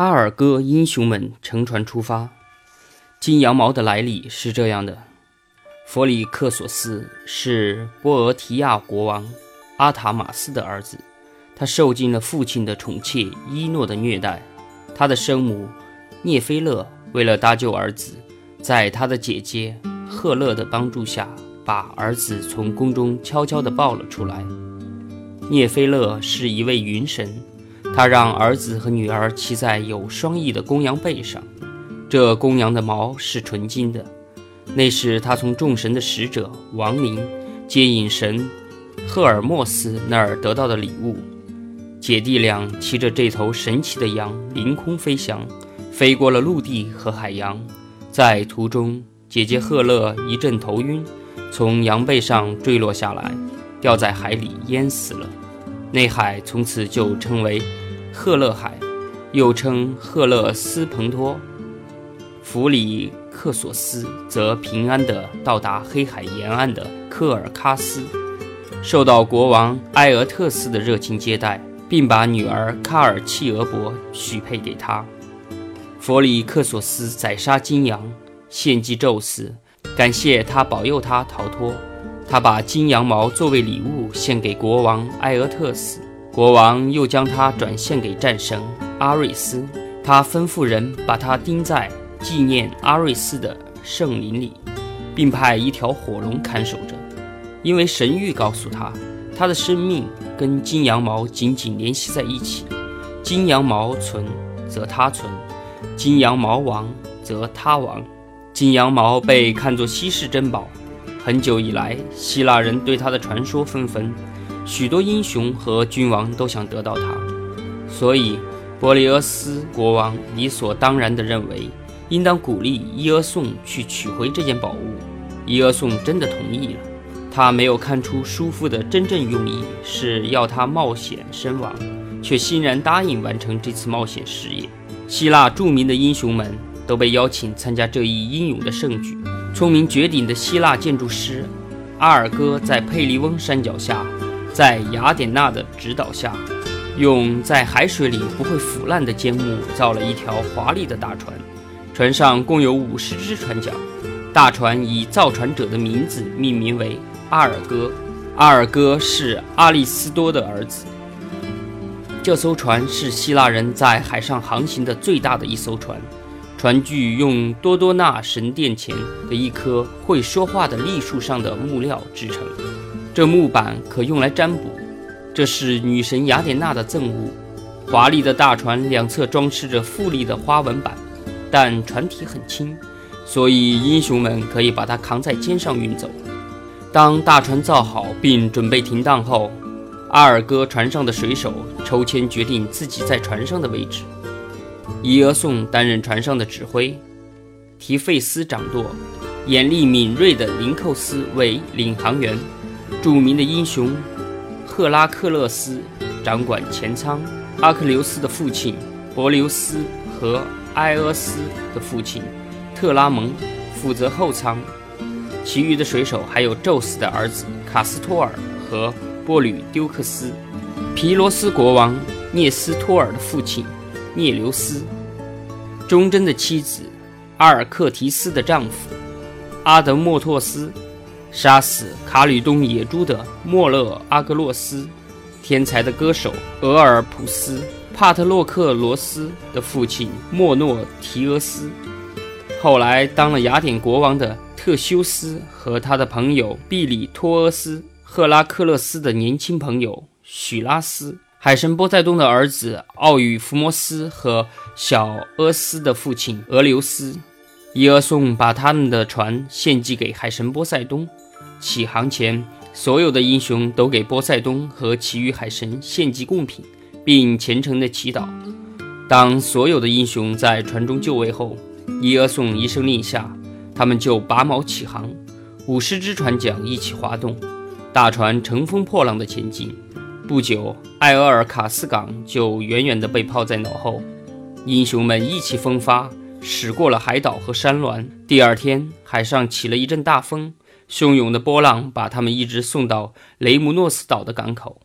阿尔戈英雄们乘船出发。金羊毛的来历是这样的：弗里克索斯是波俄提亚国王阿塔马斯的儿子，他受尽了父亲的宠妾伊诺的虐待。他的生母涅菲勒为了搭救儿子，在他的姐姐赫勒的帮助下，把儿子从宫中悄悄地抱了出来。涅菲勒是一位云神。他让儿子和女儿骑在有双翼的公羊背上，这公羊的毛是纯金的，那是他从众神的使者亡灵接引神赫尔墨斯那儿得到的礼物。姐弟俩骑着这头神奇的羊凌空飞翔，飞过了陆地和海洋，在途中，姐姐赫勒一阵头晕，从羊背上坠落下来，掉在海里淹死了。内海从此就称为赫勒海，又称赫勒斯蓬托。弗里克索斯则平安地到达黑海沿岸的科尔喀斯，受到国王埃俄特斯的热情接待，并把女儿卡尔契俄伯许配给他。弗里克索斯宰杀金羊，献祭宙斯，感谢他保佑他逃脱。他把金羊毛作为礼物献给国王埃俄特斯，国王又将它转献给战神阿瑞斯。他吩咐人把它钉在纪念阿瑞斯的圣林里，并派一条火龙看守着，因为神谕告诉他，他的生命跟金羊毛紧紧联系在一起。金羊毛存，则他存；金羊毛亡，则他亡。金羊毛被看作稀世珍宝。很久以来，希腊人对他的传说纷纷，许多英雄和君王都想得到它，所以波利俄斯国王理所当然地认为，应当鼓励伊俄宋去取回这件宝物。伊俄宋真的同意了，他没有看出叔父的真正用意是要他冒险身亡，却欣然答应完成这次冒险事业。希腊著名的英雄们都被邀请参加这一英勇的盛举。聪明绝顶的希腊建筑师阿尔戈在佩利翁山脚下，在雅典娜的指导下，用在海水里不会腐烂的坚木造了一条华丽的大船。船上共有五十只船桨，大船以造船者的名字命名为阿尔戈。阿尔戈是阿利斯多的儿子。这艘船是希腊人在海上航行的最大的一艘船。船具用多多纳神殿前的一棵会说话的栗树上的木料制成，这木板可用来占卜。这是女神雅典娜的赠物。华丽的大船两侧装饰着富丽的花纹板，但船体很轻，所以英雄们可以把它扛在肩上运走。当大船造好并准备停当后，阿尔戈船上的水手抽签决定自己在船上的位置。伊俄宋担任船上的指挥，提费斯掌舵，眼力敏锐的林寇斯为领航员，著名的英雄赫拉克勒斯掌管前舱，阿克琉斯的父亲伯琉斯和埃俄斯的父亲。特拉蒙负责后舱，其余的水手还有宙斯的儿子卡斯托尔和波吕丢克斯，皮罗斯国王涅斯托尔的父亲。涅留斯，忠贞的妻子阿尔克提斯的丈夫阿德莫托斯，杀死卡吕冬野猪的莫勒阿格洛斯，天才的歌手俄尔普斯帕特洛克罗斯的父亲莫诺提俄斯，后来当了雅典国王的特修斯和他的朋友毕里托俄斯，赫拉克勒斯的年轻朋友许拉斯。海神波塞冬的儿子奥与福摩斯和小阿斯的父亲俄留斯，伊俄宋把他们的船献祭给海神波塞冬。起航前，所有的英雄都给波塞冬和其余海神献祭贡品，并虔诚地祈祷。当所有的英雄在船中就位后，伊俄宋一声令下，他们就拔锚起航。五十只船桨一起划动，大船乘风破浪地前进。不久，艾厄尔卡斯港就远远地被抛在脑后。英雄们意气风发，驶过了海岛和山峦。第二天，海上起了一阵大风，汹涌的波浪把他们一直送到雷姆诺斯岛的港口。